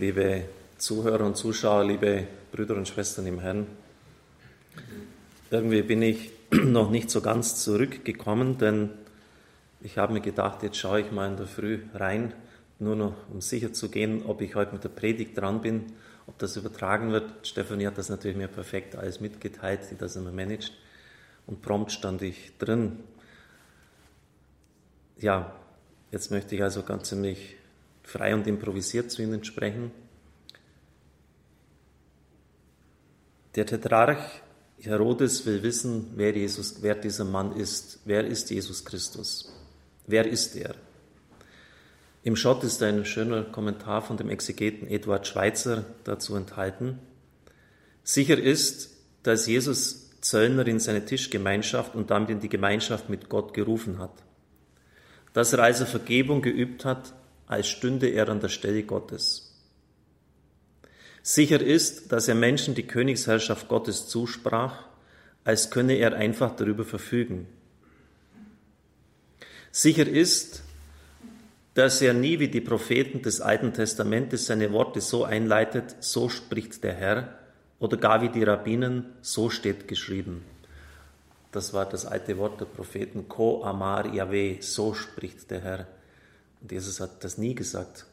liebe Zuhörer und Zuschauer, liebe Brüder und Schwestern im Herrn. Irgendwie bin ich noch nicht so ganz zurückgekommen, denn ich habe mir gedacht, jetzt schaue ich mal in der Früh rein, nur noch um sicher zu gehen, ob ich heute mit der Predigt dran bin, ob das übertragen wird. Stefanie hat das natürlich mir perfekt alles mitgeteilt, die das immer managt. Und prompt stand ich drin. Ja, jetzt möchte ich also ganz ziemlich frei und improvisiert zu Ihnen sprechen. Der Tetrarch Herodes will wissen, wer, Jesus, wer dieser Mann ist. Wer ist Jesus Christus? Wer ist er? Im Schott ist ein schöner Kommentar von dem Exegeten Eduard Schweitzer dazu enthalten. Sicher ist, dass Jesus Zöllner in seine Tischgemeinschaft und damit in die Gemeinschaft mit Gott gerufen hat. Dass er also Vergebung geübt hat, als stünde er an der Stelle Gottes. Sicher ist, dass er Menschen die Königsherrschaft Gottes zusprach, als könne er einfach darüber verfügen. Sicher ist, dass er nie wie die Propheten des Alten Testamentes seine Worte so einleitet, so spricht der Herr, oder gar wie die Rabbinen, so steht geschrieben. Das war das alte Wort der Propheten, Ko Amar Yahweh, so spricht der Herr. Und Jesus hat das nie gesagt.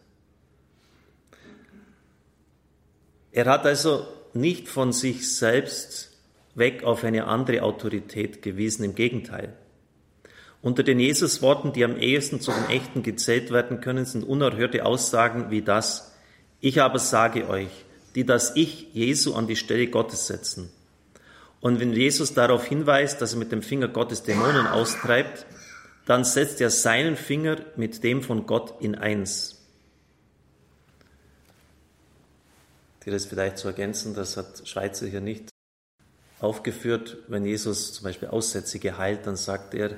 Er hat also nicht von sich selbst weg auf eine andere Autorität gewiesen, im Gegenteil. Unter den Jesusworten, die am ehesten zu den echten gezählt werden können, sind unerhörte Aussagen wie das, ich aber sage euch, die das Ich Jesu an die Stelle Gottes setzen. Und wenn Jesus darauf hinweist, dass er mit dem Finger Gottes Dämonen austreibt, dann setzt er seinen Finger mit dem von Gott in eins. Dir das vielleicht zu ergänzen, das hat Schweizer hier nicht aufgeführt. Wenn Jesus zum Beispiel Aussätzige heilt, dann sagt er,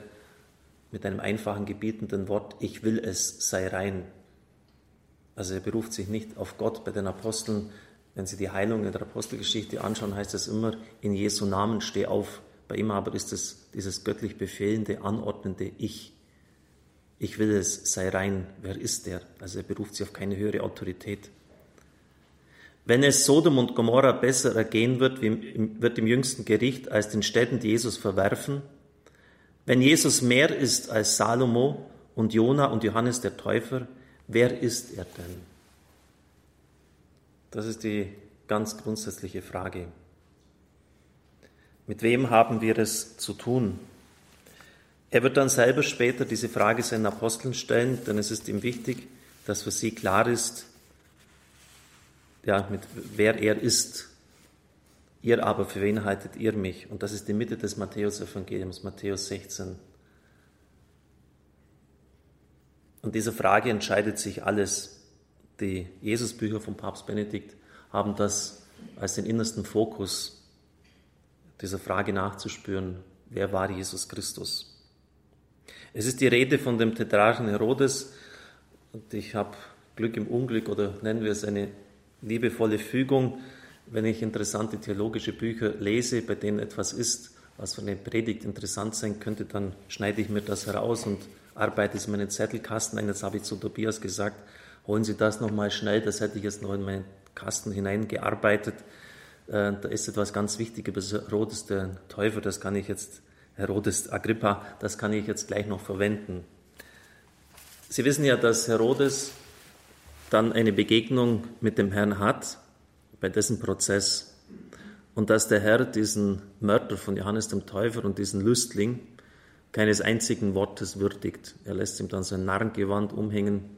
mit einem einfachen gebietenden Wort, ich will es, sei rein. Also er beruft sich nicht auf Gott bei den Aposteln. Wenn Sie die Heilung in der Apostelgeschichte anschauen, heißt es immer, in Jesu Namen steh auf. Bei ihm aber ist es dieses göttlich befehlende, anordnende Ich. Ich will es, sei rein. Wer ist der? Also er beruft sich auf keine höhere Autorität. Wenn es Sodom und Gomorra besser ergehen wird, wird im jüngsten Gericht als den Städten, die Jesus verwerfen, wenn Jesus mehr ist als Salomo und Jona und Johannes der Täufer, wer ist er denn? Das ist die ganz grundsätzliche Frage. Mit wem haben wir es zu tun? Er wird dann selber später diese Frage seinen Aposteln stellen, denn es ist ihm wichtig, dass für sie klar ist, ja, mit wer er ist. Ihr aber, für wen haltet ihr mich? Und das ist die Mitte des Matthäus-Evangeliums, Matthäus 16. Und dieser Frage entscheidet sich alles. Die Jesusbücher von Papst Benedikt haben das als den innersten Fokus dieser Frage nachzuspüren, wer war Jesus Christus? Es ist die Rede von dem Tetrarchen Herodes und ich habe Glück im Unglück oder nennen wir es eine liebevolle Fügung wenn ich interessante theologische Bücher lese, bei denen etwas ist, was für eine Predigt interessant sein könnte, dann schneide ich mir das heraus und arbeite es in meinen Zettelkasten ein. Jetzt habe ich zu Tobias gesagt, holen Sie das nochmal schnell, das hätte ich jetzt noch in meinen Kasten hineingearbeitet. Äh, da ist etwas ganz Wichtiges, Herodes der Täufer, das kann ich jetzt, Herodes Agrippa, das kann ich jetzt gleich noch verwenden. Sie wissen ja, dass Herodes dann eine Begegnung mit dem Herrn hat bei dessen Prozess und dass der Herr diesen Mörder von Johannes dem Täufer und diesen Lüstling keines einzigen Wortes würdigt. Er lässt ihm dann sein Narrengewand umhängen.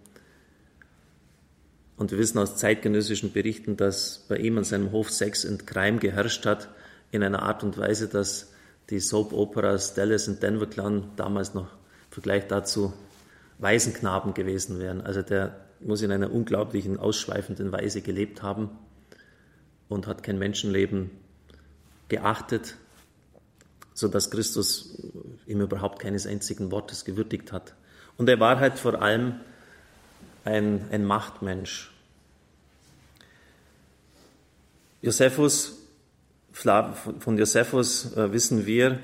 Und wir wissen aus zeitgenössischen Berichten, dass bei ihm an seinem Hof Sex und Crime geherrscht hat, in einer Art und Weise, dass die Soap-Operas Dallas und Denver Clan damals noch im Vergleich dazu Waisenknaben gewesen wären. Also der muss in einer unglaublichen, ausschweifenden Weise gelebt haben und hat kein Menschenleben geachtet, sodass Christus ihm überhaupt keines einzigen Wortes gewürdigt hat. Und er war halt vor allem ein, ein Machtmensch. Josephus, von Josephus äh, wissen wir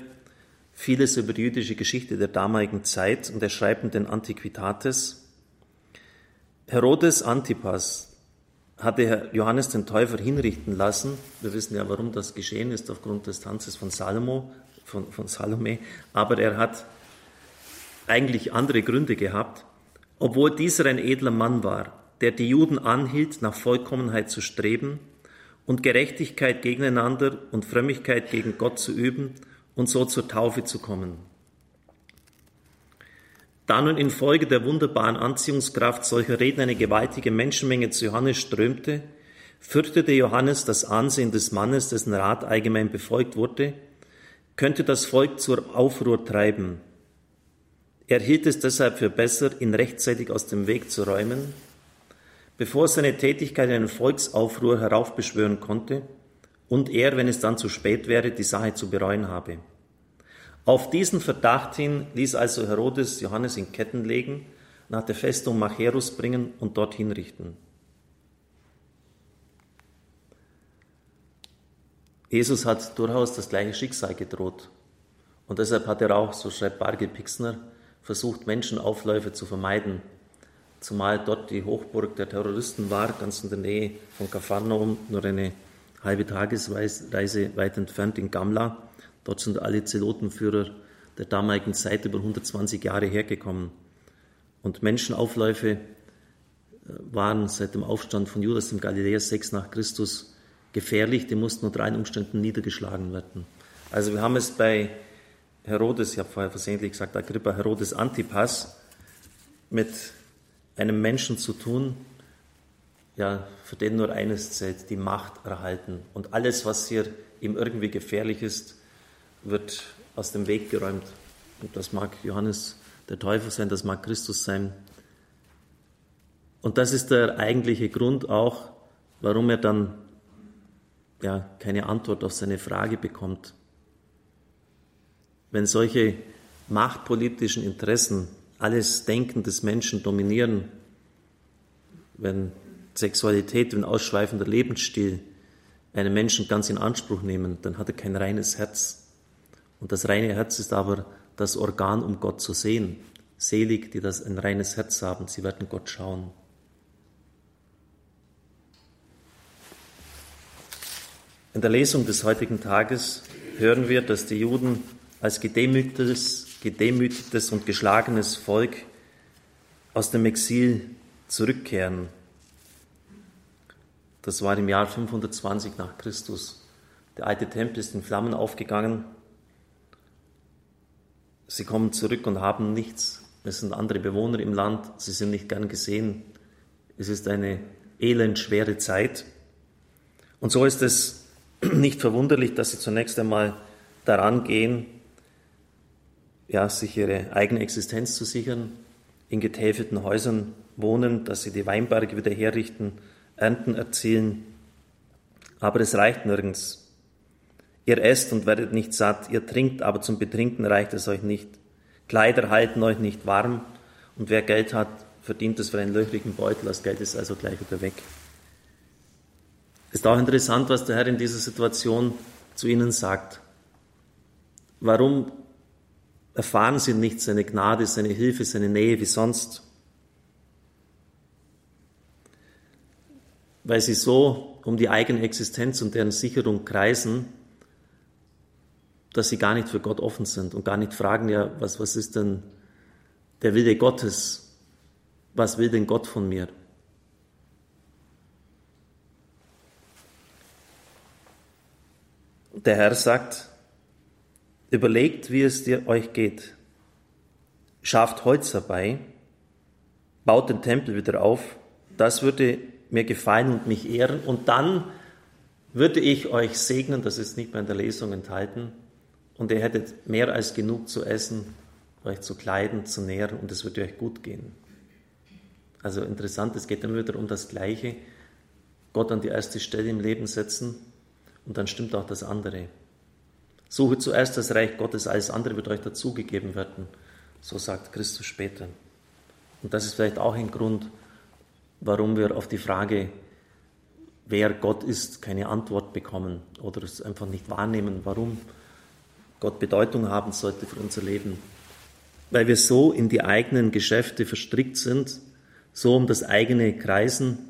vieles über die jüdische Geschichte der damaligen Zeit und er schreibt in den Antiquitates, Herodes Antipas, hatte Johannes den Täufer hinrichten lassen. Wir wissen ja, warum das geschehen ist, aufgrund des Tanzes von, Salomo, von, von Salome. Aber er hat eigentlich andere Gründe gehabt. Obwohl dieser ein edler Mann war, der die Juden anhielt, nach Vollkommenheit zu streben und Gerechtigkeit gegeneinander und Frömmigkeit gegen Gott zu üben und so zur Taufe zu kommen. Da nun infolge der wunderbaren Anziehungskraft solcher Reden eine gewaltige Menschenmenge zu Johannes strömte, fürchtete Johannes das Ansehen des Mannes, dessen Rat allgemein befolgt wurde, könnte das Volk zur Aufruhr treiben. Er hielt es deshalb für besser, ihn rechtzeitig aus dem Weg zu räumen, bevor seine Tätigkeit einen Volksaufruhr heraufbeschwören konnte und er, wenn es dann zu spät wäre, die Sache zu bereuen habe. Auf diesen Verdacht hin ließ also Herodes Johannes in Ketten legen, nach der Festung Macherus bringen und dort hinrichten. Jesus hat durchaus das gleiche Schicksal gedroht. Und deshalb hat er auch, so schreibt Bargel Pixner, versucht, Menschenaufläufe zu vermeiden. Zumal dort die Hochburg der Terroristen war, ganz in der Nähe von Kapharnaum, nur eine halbe Tagesreise weit entfernt in Gamla. Dort sind alle Zelotenführer der damaligen Zeit über 120 Jahre hergekommen. Und Menschenaufläufe äh, waren seit dem Aufstand von Judas im Galiläa 6 nach Christus gefährlich, die mussten unter allen Umständen niedergeschlagen werden. Also wir haben es bei Herodes, ich habe vorher versehentlich gesagt, Agrippa Herodes Antipas, mit einem Menschen zu tun, ja, für den nur eines zählt, die Macht erhalten. Und alles, was hier ihm irgendwie gefährlich ist, wird aus dem Weg geräumt. Und das mag Johannes der Täufer sein, das mag Christus sein. Und das ist der eigentliche Grund auch, warum er dann ja, keine Antwort auf seine Frage bekommt. Wenn solche machtpolitischen Interessen alles Denken des Menschen dominieren, wenn Sexualität und ausschweifender Lebensstil einen Menschen ganz in Anspruch nehmen, dann hat er kein reines Herz. Und das reine Herz ist aber das Organ, um Gott zu sehen. Selig, die das ein reines Herz haben, sie werden Gott schauen. In der Lesung des heutigen Tages hören wir, dass die Juden als gedemütigtes, gedemütigtes und geschlagenes Volk aus dem Exil zurückkehren. Das war im Jahr 520 nach Christus. Der alte Tempel ist in Flammen aufgegangen Sie kommen zurück und haben nichts. Es sind andere Bewohner im Land, sie sind nicht gern gesehen. Es ist eine elend schwere Zeit. Und so ist es nicht verwunderlich, dass sie zunächst einmal daran gehen, ja, sich ihre eigene Existenz zu sichern, in getäfelten Häusern wohnen, dass sie die Weinberge wieder herrichten, Ernten erzielen. Aber es reicht nirgends. Ihr esst und werdet nicht satt, ihr trinkt, aber zum Betrinken reicht es euch nicht. Kleider halten euch nicht warm, und wer Geld hat, verdient es für einen löchrigen Beutel, das Geld ist also gleich wieder weg. Ist auch interessant, was der Herr in dieser Situation zu ihnen sagt. Warum erfahren sie nicht seine Gnade, seine Hilfe, seine Nähe wie sonst? Weil sie so um die eigene Existenz und deren Sicherung kreisen, dass sie gar nicht für Gott offen sind und gar nicht fragen, ja, was, was ist denn der Wille Gottes? Was will denn Gott von mir? Der Herr sagt, überlegt, wie es dir euch geht. Schafft Holz herbei, baut den Tempel wieder auf. Das würde mir gefallen und mich ehren. Und dann würde ich euch segnen, das ist nicht mehr in der Lesung enthalten, und ihr hättet mehr als genug zu essen, euch zu kleiden, zu nähren und es würde euch gut gehen. Also interessant, es geht immer wieder um das Gleiche. Gott an die erste Stelle im Leben setzen und dann stimmt auch das andere. Suche zuerst das Reich Gottes, alles andere wird euch dazugegeben werden. So sagt Christus später. Und das ist vielleicht auch ein Grund, warum wir auf die Frage, wer Gott ist, keine Antwort bekommen oder es einfach nicht wahrnehmen. Warum? Gott Bedeutung haben sollte für unser Leben. Weil wir so in die eigenen Geschäfte verstrickt sind, so um das eigene Kreisen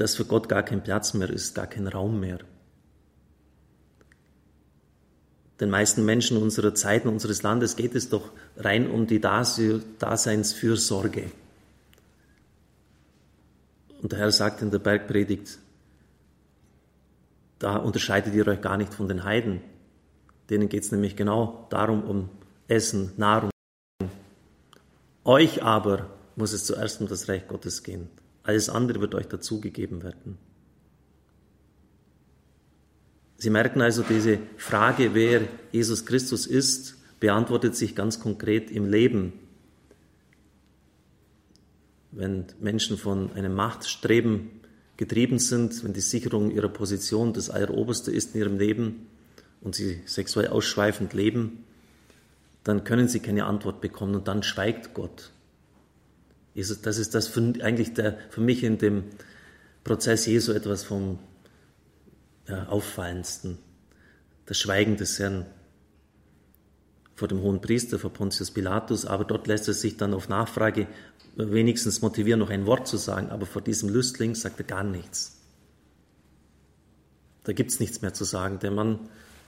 dass für Gott gar kein Platz mehr ist, gar kein Raum mehr. Den meisten Menschen unserer Zeit und unseres Landes geht es doch rein um die Daseinsfürsorge. Und der Herr sagt in der Bergpredigt, da unterscheidet ihr euch gar nicht von den Heiden. Denen geht es nämlich genau darum, um Essen, Nahrung. Euch aber muss es zuerst um das Reich Gottes gehen. Alles andere wird euch dazugegeben werden. Sie merken also, diese Frage, wer Jesus Christus ist, beantwortet sich ganz konkret im Leben. Wenn Menschen von einem Machtstreben getrieben sind, wenn die Sicherung ihrer Position das Alleroberste ist in ihrem Leben und sie sexuell ausschweifend leben, dann können sie keine Antwort bekommen und dann schweigt Gott. Das ist das für, eigentlich der, für mich in dem Prozess Jesu etwas vom ja, Auffallendsten. Das Schweigen des Herrn vor dem hohen Priester, vor Pontius Pilatus, aber dort lässt er sich dann auf Nachfrage wenigstens motivieren, noch ein Wort zu sagen, aber vor diesem Lüstling sagt er gar nichts. Da gibt es nichts mehr zu sagen. Der Mann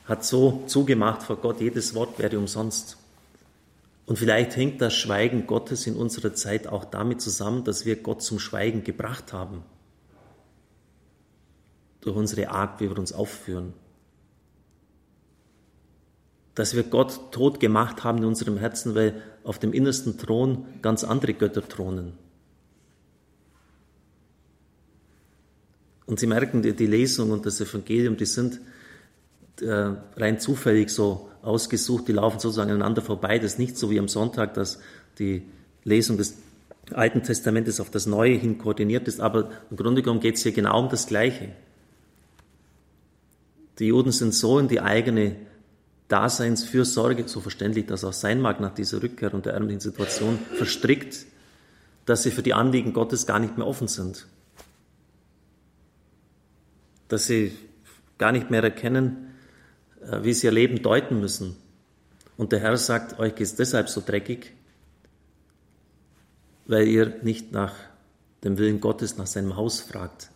hat so zugemacht vor Gott, jedes Wort wäre umsonst. Und vielleicht hängt das Schweigen Gottes in unserer Zeit auch damit zusammen, dass wir Gott zum Schweigen gebracht haben. Durch unsere Art, wie wir uns aufführen. Dass wir Gott tot gemacht haben in unserem Herzen, weil auf dem innersten Thron ganz andere Götter thronen. Und Sie merken, die, Lesung und das Evangelium, die sind äh, rein zufällig so ausgesucht, die laufen sozusagen aneinander vorbei. Das ist nicht so wie am Sonntag, dass die Lesung des Alten Testamentes auf das Neue hin koordiniert ist, aber im Grunde genommen geht es hier genau um das Gleiche. Die Juden sind so in die eigene Daseinsfürsorge, so verständlich das auch sein mag nach dieser Rückkehr und der ärmlichen Situation, verstrickt, dass sie für die Anliegen Gottes gar nicht mehr offen sind. Dass sie gar nicht mehr erkennen, äh, wie sie ihr Leben deuten müssen. Und der Herr sagt, euch geht es deshalb so dreckig, weil ihr nicht nach dem Willen Gottes, nach seinem Haus fragt.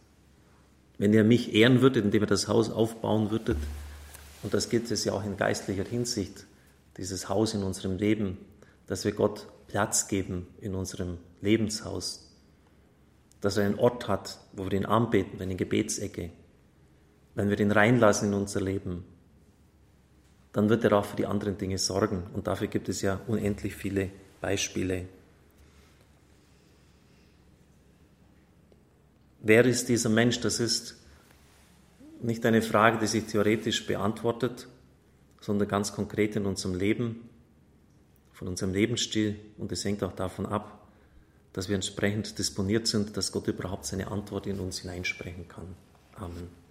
Wenn ihr mich ehren würdet, indem ihr das Haus aufbauen würdet, und das gibt es ja auch in geistlicher Hinsicht, dieses Haus in unserem Leben, dass wir Gott Platz geben in unserem Lebenshaus, dass er einen Ort hat, wo wir ihn anbeten, eine Gebetsecke, wenn wir ihn reinlassen in unser Leben, dann wird er auch für die anderen Dinge sorgen. Und dafür gibt es ja unendlich viele Beispiele. Wer ist dieser Mensch? Das ist nicht eine Frage, die sich theoretisch beantwortet, sondern ganz konkret in unserem Leben, von unserem Lebensstil. Und es hängt auch davon ab, dass wir entsprechend disponiert sind, dass Gott überhaupt seine Antwort in uns hineinsprechen kann. Amen.